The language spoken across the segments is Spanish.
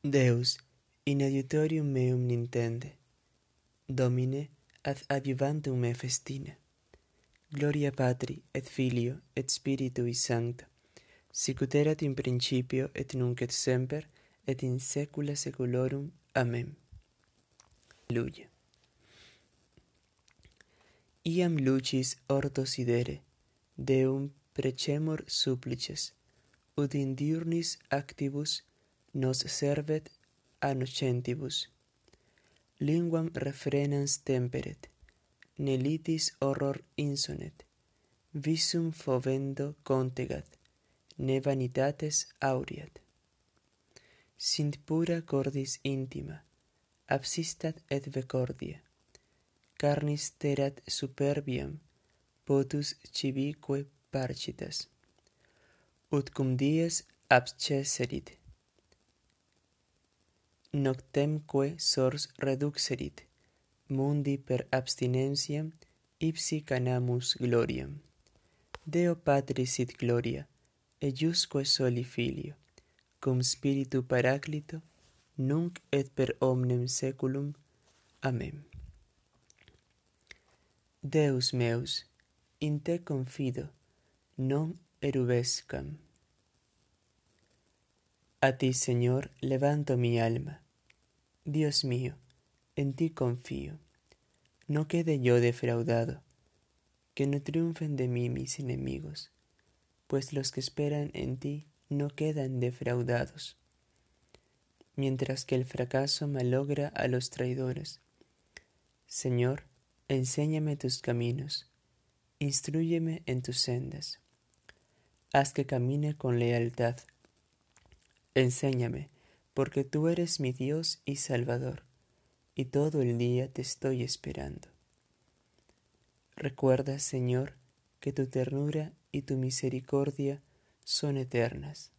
Deus, in adiutorium meum nintende. Domine, ad adjuvantum me festine. Gloria Patri, et Filio, et Spiritui Sancta, sicut erat in principio, et nunc et semper, et in saecula saeculorum. Amen. Alleluia. Iam lucis orto sidere, Deum precemur supplices, ut in diurnis activus nos servet a nocentibus. Linguam refrenans temperet, nelitis horror insonet, visum fovendo contegat, ne vanitates aureat. Sint pura cordis intima, absistat et vecordia, carnis terat superbiam, potus civique parcitas. Ut cum dies absceserit, noctemque sors reduxerit, mundi per abstinentiam ipsi canamus gloriam. Deo Patris sit gloria, eiusque soli Filio, cum Spiritu Paraclito, nunc et per omnem saeculum. Amen. Deus meus, in te confido, non erubescam. A ti, Señor, levanto mi alma. Dios mío, en ti confío. No quede yo defraudado, que no triunfen de mí mis enemigos, pues los que esperan en ti no quedan defraudados. Mientras que el fracaso malogra a los traidores. Señor, enséñame tus caminos, instruyeme en tus sendas. Haz que camine con lealtad Enséñame, porque tú eres mi Dios y Salvador, y todo el día te estoy esperando. Recuerda, Señor, que tu ternura y tu misericordia son eternas.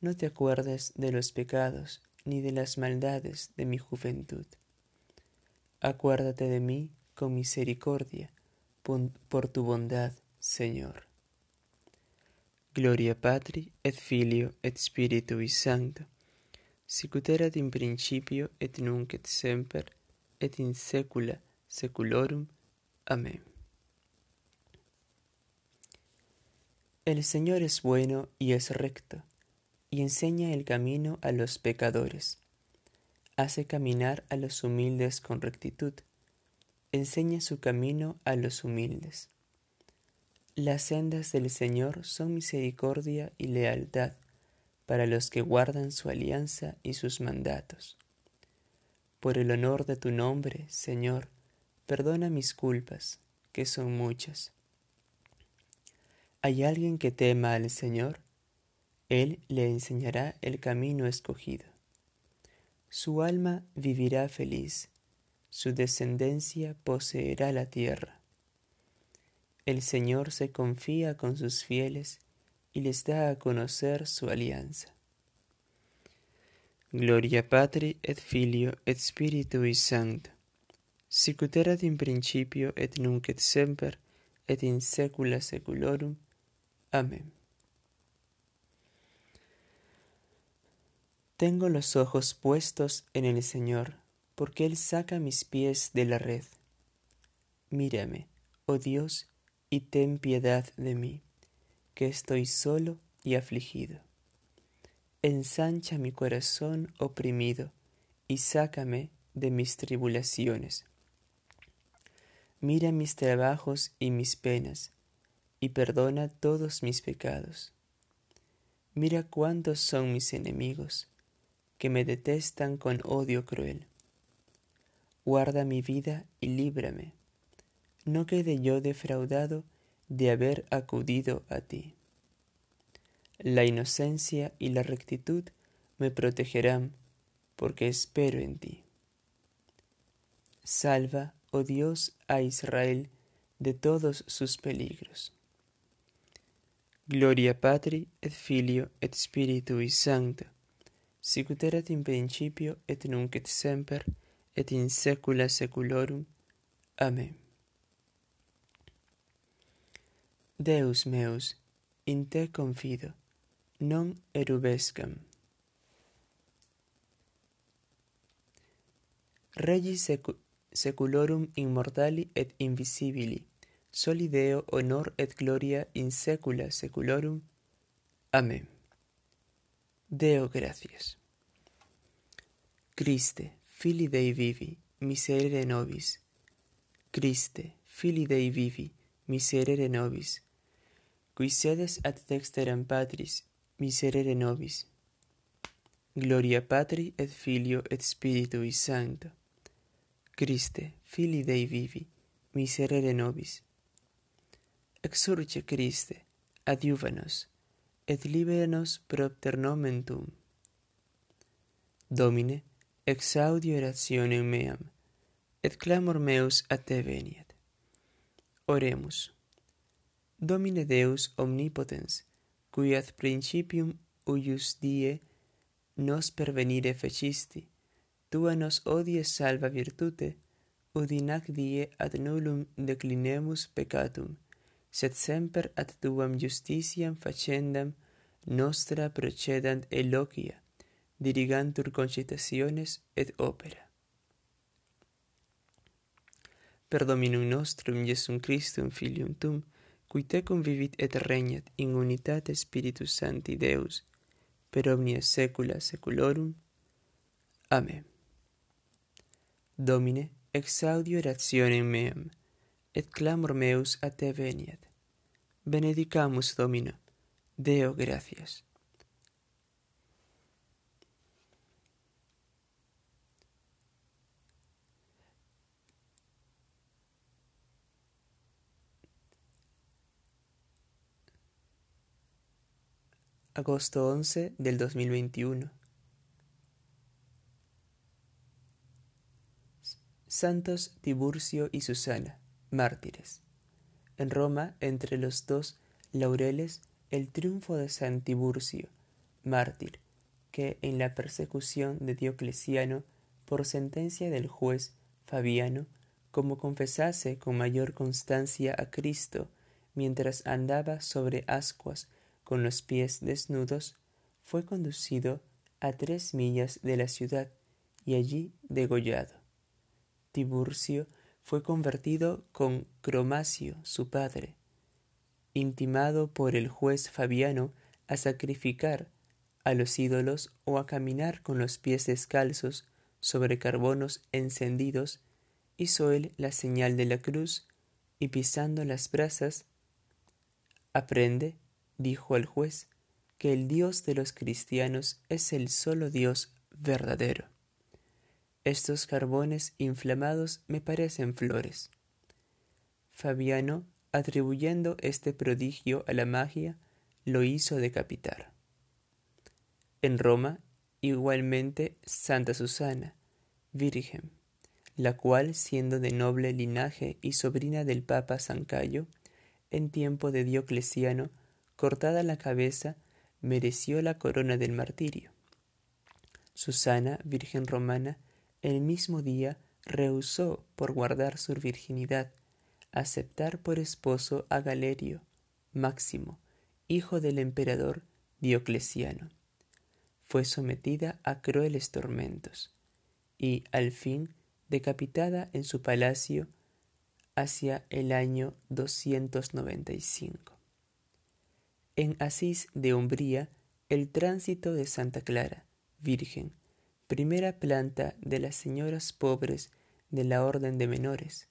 No te acuerdes de los pecados ni de las maldades de mi juventud. Acuérdate de mí con misericordia, por tu bondad, Señor. Gloria Patri et Filio et Spiritui Sancto, sicut erat in principio et nunc et semper et in saecula saeculorum. Amén. El Señor es bueno y es recto, y enseña el camino a los pecadores. Hace caminar a los humildes con rectitud, enseña su camino a los humildes. Las sendas del Señor son misericordia y lealtad para los que guardan su alianza y sus mandatos. Por el honor de tu nombre, Señor, perdona mis culpas, que son muchas. ¿Hay alguien que tema al Señor? Él le enseñará el camino escogido. Su alma vivirá feliz, su descendencia poseerá la tierra. El Señor se confía con sus fieles y les da a conocer su alianza. Gloria Patri et Filio et Spiritui Sancto, sicut erat in principio et nunc et semper et in saecula saeculorum. Amén. Tengo los ojos puestos en el Señor, porque Él saca mis pies de la red. Mírame, oh Dios, y ten piedad de mí, que estoy solo y afligido. Ensancha mi corazón oprimido y sácame de mis tribulaciones. Mira mis trabajos y mis penas, y perdona todos mis pecados. Mira cuántos son mis enemigos, que me detestan con odio cruel. Guarda mi vida y líbrame no quede yo defraudado de haber acudido a ti. La inocencia y la rectitud me protegerán, porque espero en ti. Salva, oh Dios, a Israel de todos sus peligros. Gloria Patri et Filio et Spiritui Sancto, sicut erat in principio et nunc et semper et in saecula saeculorum. Amén. Deus meus, in te confido, non erubescam. Regis secu seculorum immortali et invisibili, soli Deo honor et gloria in saecula saeculorum. Amen. Deo gratias. Christe, Fili Dei vivi, miserere nobis. Christe, Fili Dei vivi, miserere nobis qui sedes ad dexteram Patris, miserere nobis. Gloria Patri et Filio et Spiritui Sancto. Christe, Fili Dei vivi, miserere nobis. Exurge Christe, adiuva et libera nos propter nomen tum Domine, exaudi orationem meam, et clamor meus a te veniet. Oremus. Domine Deus omnipotens, cui ad principium uius die nos pervenire fecisti, tua nos odies salva virtute, udinac die ad nullum declinemus peccatum, sed semper ad tuam justitiam facendam nostra procedant eloquia, dirigantur concitationes et opera. Per Dominum nostrum Iesum Christum Filium Tum, qui tecum vivit et regnat in unitate Spiritus Sancti Deus, per omnia saecula saeculorum. Amen. Domine, exaudi orationem meam, et clamor meus a te veniat. Benedicamus Domino, Deo gratias. Agosto 11 del 2021. Santos Tiburcio y Susana, mártires. En Roma, entre los dos laureles, el triunfo de San Tiburcio, mártir, que en la persecución de Diocleciano, por sentencia del juez Fabiano, como confesase con mayor constancia a Cristo mientras andaba sobre ascuas con los pies desnudos, fue conducido a tres millas de la ciudad y allí degollado. Tiburcio fue convertido con Cromacio, su padre, intimado por el juez Fabiano a sacrificar a los ídolos o a caminar con los pies descalzos sobre carbonos encendidos, hizo él la señal de la cruz y pisando las brasas, aprende, dijo el juez, que el Dios de los cristianos es el solo Dios verdadero. Estos carbones inflamados me parecen flores. Fabiano, atribuyendo este prodigio a la magia, lo hizo decapitar. En Roma, igualmente, Santa Susana, virgen, la cual, siendo de noble linaje y sobrina del Papa San Cayo, en tiempo de Diocleciano, cortada la cabeza, mereció la corona del martirio. Susana, virgen romana, el mismo día rehusó, por guardar su virginidad, aceptar por esposo a Galerio, Máximo, hijo del emperador Diocleciano. Fue sometida a crueles tormentos y, al fin, decapitada en su palacio hacia el año 295. En Asís de Umbría, el tránsito de Santa Clara, Virgen, primera planta de las señoras pobres de la Orden de Menores,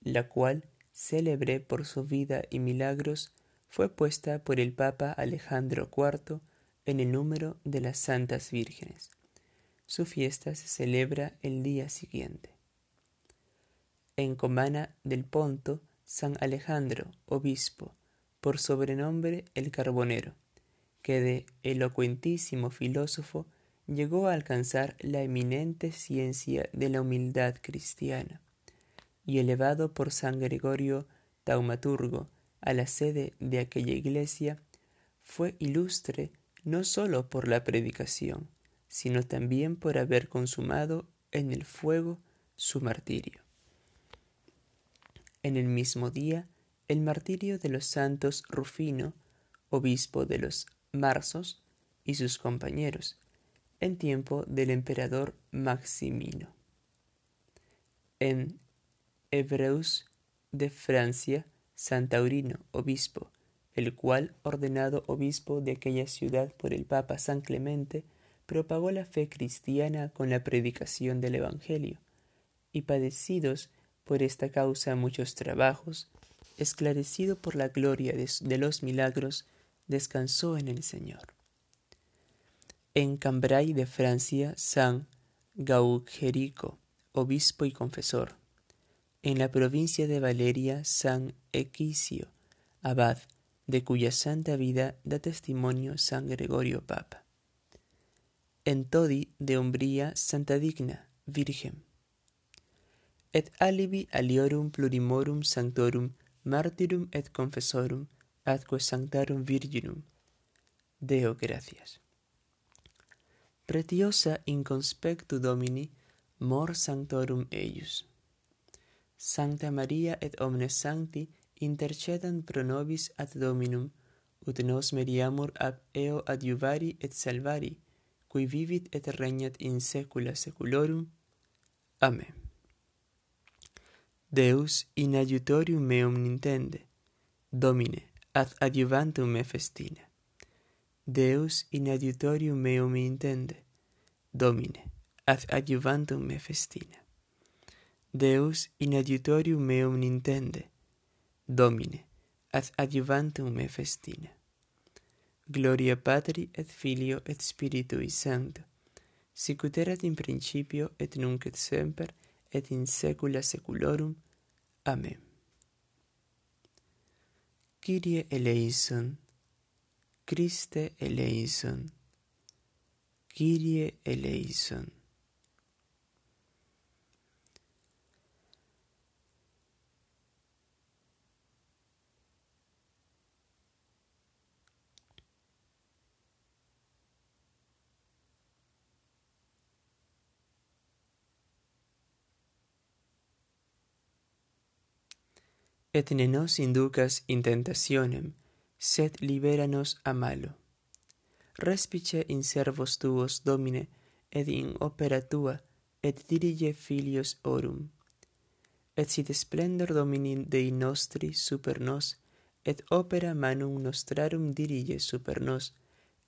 la cual, célebre por su vida y milagros, fue puesta por el Papa Alejandro IV en el número de las Santas Vírgenes. Su fiesta se celebra el día siguiente. En Comana del Ponto, San Alejandro, obispo, por sobrenombre el Carbonero, que de elocuentísimo filósofo llegó a alcanzar la eminente ciencia de la humildad cristiana, y elevado por San Gregorio Taumaturgo a la sede de aquella iglesia, fue ilustre no sólo por la predicación, sino también por haber consumado en el fuego su martirio. En el mismo día, el martirio de los santos Rufino, obispo de los Marsos, y sus compañeros, en tiempo del emperador Maximino. en Hebreus de Francia, San Taurino, obispo, el cual, ordenado obispo de aquella ciudad por el Papa San Clemente, propagó la fe cristiana con la predicación del Evangelio, y padecidos por esta causa muchos trabajos, esclarecido por la gloria de, los milagros, descansó en el Señor. En Cambrai de Francia, San Gaugerico, obispo y confesor. En la provincia de Valeria, San Equicio, abad, de cuya santa vida da testimonio San Gregorio Papa. En Todi de Umbría, Santa Digna, Virgen. Et alibi aliorum plurimorum sanctorum martyrum et confessorum atque sanctarum virginum. Deo gracias. Pretiosa in conspectu Domini mor sanctorum eius. Sancta Maria et omnes sancti intercedant pro nobis ad Dominum, ut nos meriamur ab eo adiuvari et salvari, cui vivit et regnat in saecula saeculorum. Amen. Deus in adiutorium meum nintende. Domine, ad adiuvantum me festina. Deus in adiutorium meum nintende. Domine, ad adiuvantum me festina. Deus in adiutorium meum nintende. Domine, ad adiuvantum me festina. Gloria Patri et Filio et Spiritui Sancto, sicut erat in principio et nunc et semper et in saecula saeculorum. Amen. Kyrie eleison, Christe eleison, Kyrie eleison. et ne nos inducas in tentationem, sed libera nos a malo. Respice in servos tuos, Domine, et in opera tua, et dirige filios orum. Et sit splendor Domini Dei nostri super nos, et opera manum nostrarum dirige super nos,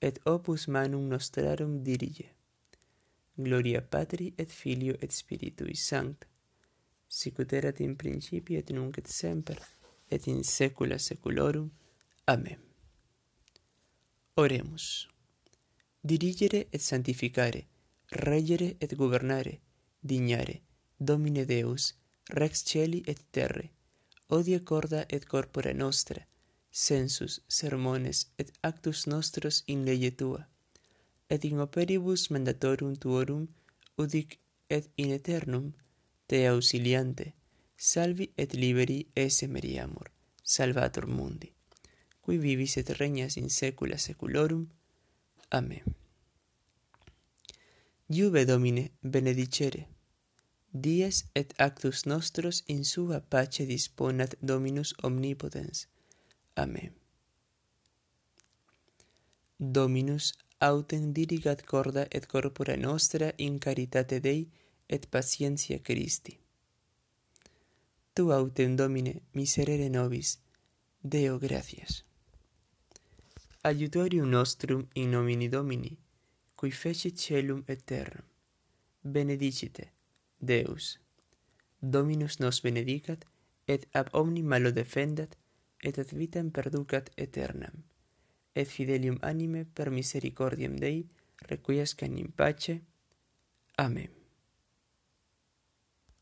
et opus manum nostrarum dirige. Gloria Patri et Filio et Spiritui Sancta sicut erat in principio et nunc et semper et in saecula saeculorum. Amen. Oremus. Dirigere et sanctificare regere et governare dignare domine deus rex celi et terre odia corda et corpora nostra sensus sermones et actus nostros in lege tua et in operibus mandatorum tuorum udic et in aeternum te auxiliante, salvi et liberi esse meriamur, salvator mundi, qui vivis et regnas in saecula saeculorum. Amen. Iube Domine benedicere, dies et actus nostros in sua pace disponat Dominus omnipotens. Amen. Dominus autem dirigat corda et corpora nostra in caritate Dei, et patientia Christi. Tu autem Domine miserere nobis, Deo gratias. Adiutorium nostrum in nomini Domini, cui fecit celum et terram, benedicite, Deus. Dominus nos benedicat, et ab omni malo defendat, et ad vitam perducat aeternam, et fidelium anime per misericordiam Dei requiescan in pace. Amen.